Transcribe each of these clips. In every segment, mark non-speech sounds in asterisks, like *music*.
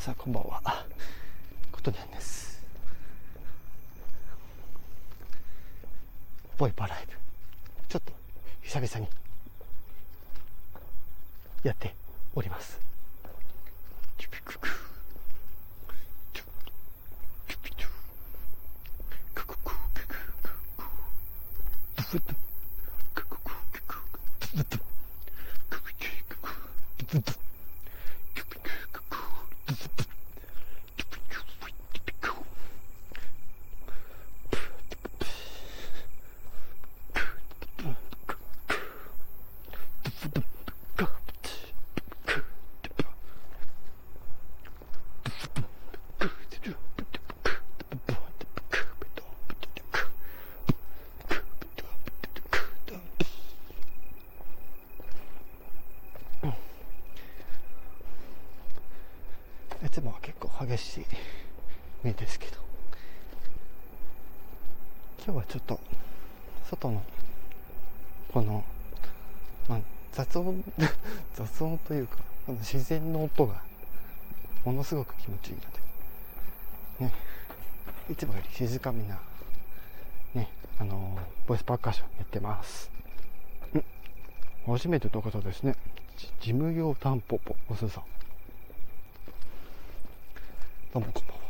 皆さんこんばんは。ことにゃんです。ボイパライブ。ちょっと久々にやっておりますいつもは結構激しい目ですけど。今日はちょっと外のこの、まあ、雑音 *laughs* 雑音というかこの自然の音がものすごく気持ちいいのでね。いつもより静かめなねあのボイスパーカッションやってます。ん。初めての方ですね。事務用タンポポおすさん。どうもこんばんは。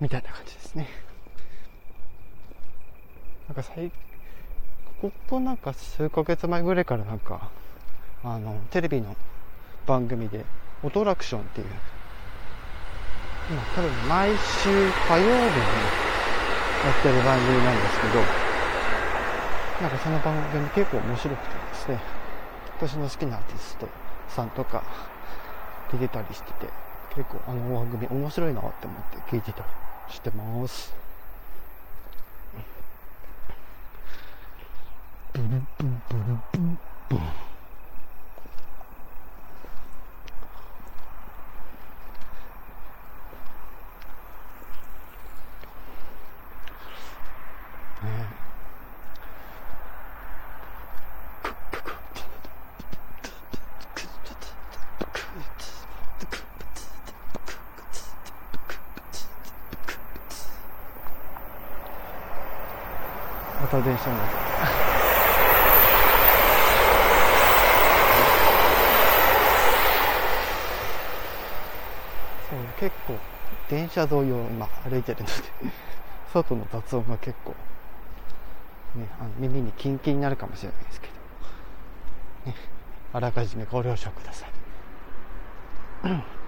みたいな感じですね。なんか最ここなんか数ヶ月前ぐらいからなんかあのテレビの番組で「オトラクション」っていう今多分毎週火曜日にやってる番組なんですけどなんかその番組結構面白くてですね私の好きなアーティストさんとか出てたりしてて結構あの番組面白いなって思って聞いてたりしてます。ブルブルブルブルブルまた電車になった結構電車沿いを今歩いてるので *laughs* 外の雑音が結構、ね、あの耳にキンキンになるかもしれないですけど、ね、あらかじめご了承ください。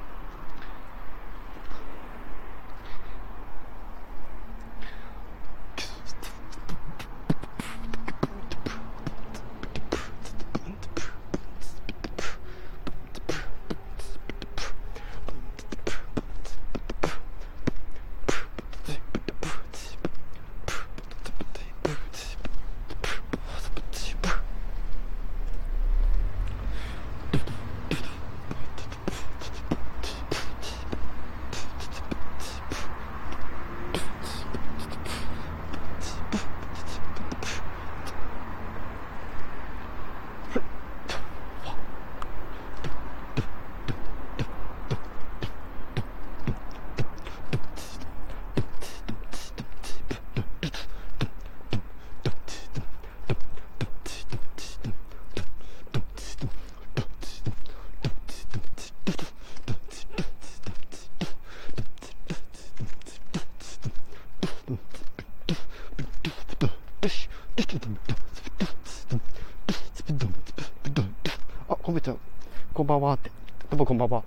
こんばんはって。どうもこんばんは。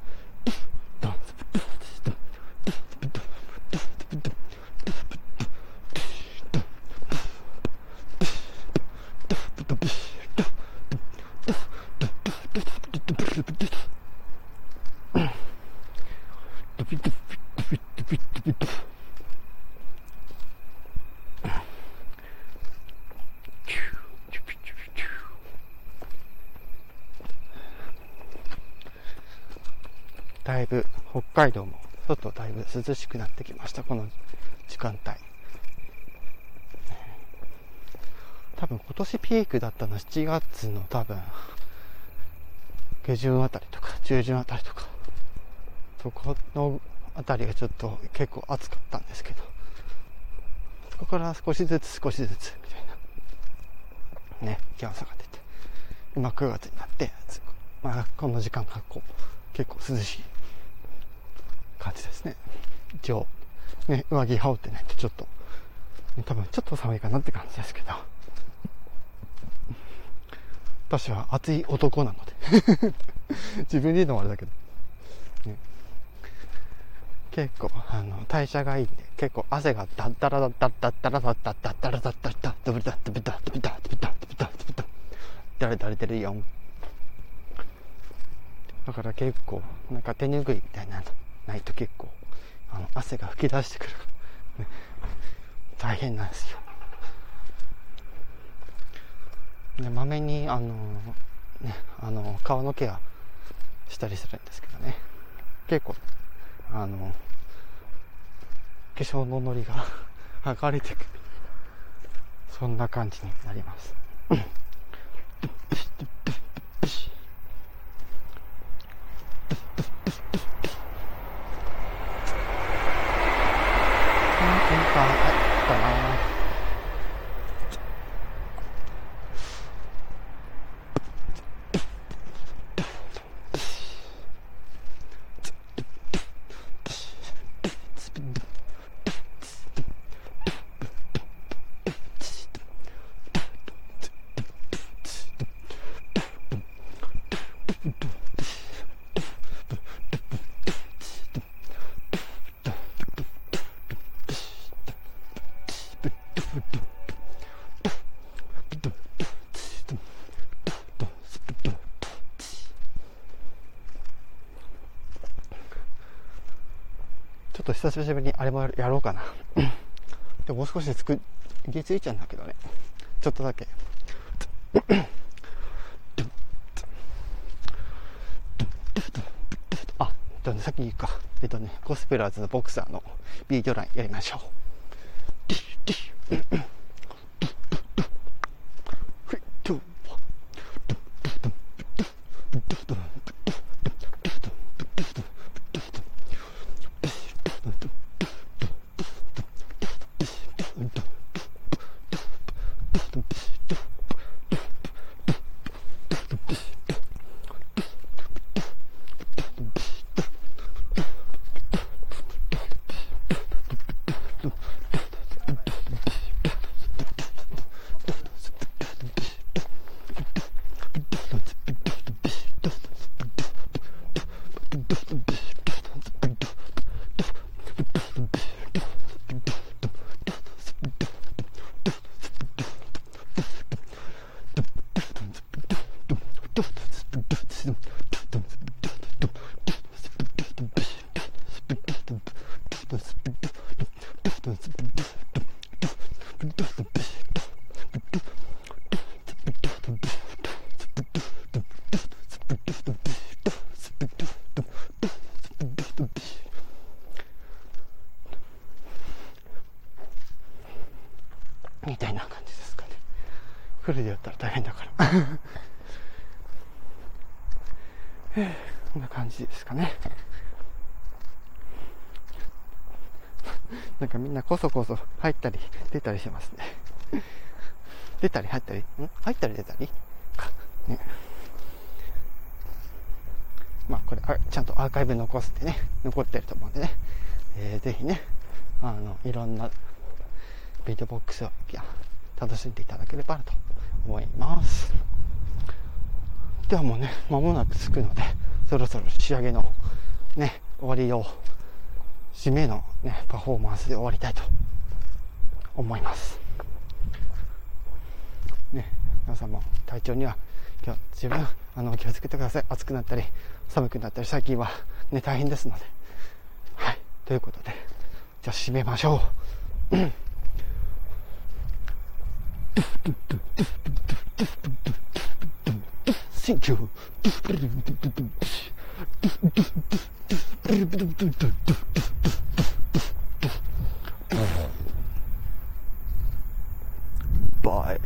だいぶ北海道も外だいぶ涼しくなってきました。この時間帯。多分今年ピークだったのは7月の多分下旬あたりとか中旬あたりとか。そこのあたりがちょっと結構暑かったんですけど。そこから少しずつ少しずつみたいな。ね気温差が出て。今9月になってまあこの時間がこう結構涼しい。感じですね。一応ね上着羽織ってないとちょっと多分ちょっと寒いかなって感じですけど。私は熱い男なので。*laughs* 自分で言うのもあれだけど、ね、結構あの代謝がいいんで結構汗がダッダラダッダッダッダラダッダッダッダラダッダッダッダブダッダブダッダブダッダブダッダブダッダブダッダラダラてるよだから結構なんか手拭いみたいなのないと結構あの汗が吹き出してくる、ね、*laughs* 大変なんですよ。でまめにあのねあの顔のケアしたりするんですけどね。結構あの化粧ののりが *laughs* 剥がれてくる。そんな感じになります。*laughs* と久しぶりにあれもやろうかな。でもう少しでつく、行き着いちゃうんだけどね。ちょっとだけ。あ、えっとね、先に言うか。えっとね、ゴスペラーズのボクサーのビートラインやりましょう。みたいな感じですかね。フルでやったら大変だから。こんな感じですかね。なんかみんなこそこそ入ったり出たりしてますね。出たり入ったり、ん？入ったり出たり？か。ね。まあこれ、ちゃんとアーカイブ残すってね、残ってると思うんでね、えー、ぜひね、あの、いろんなビートボックスを楽しんでいただければなと思います。ではもうね、間もなく着くので、そろそろ仕上げのね、終わりを、締めのね、パフォーマンスで終わりたいと思います。ね、皆さんも体調には今日自分、あの、気をつけてください。暑くなったり、寒くなったり、最近はね、大変ですので。はい。ということで、じゃあ締めましょう。Bye.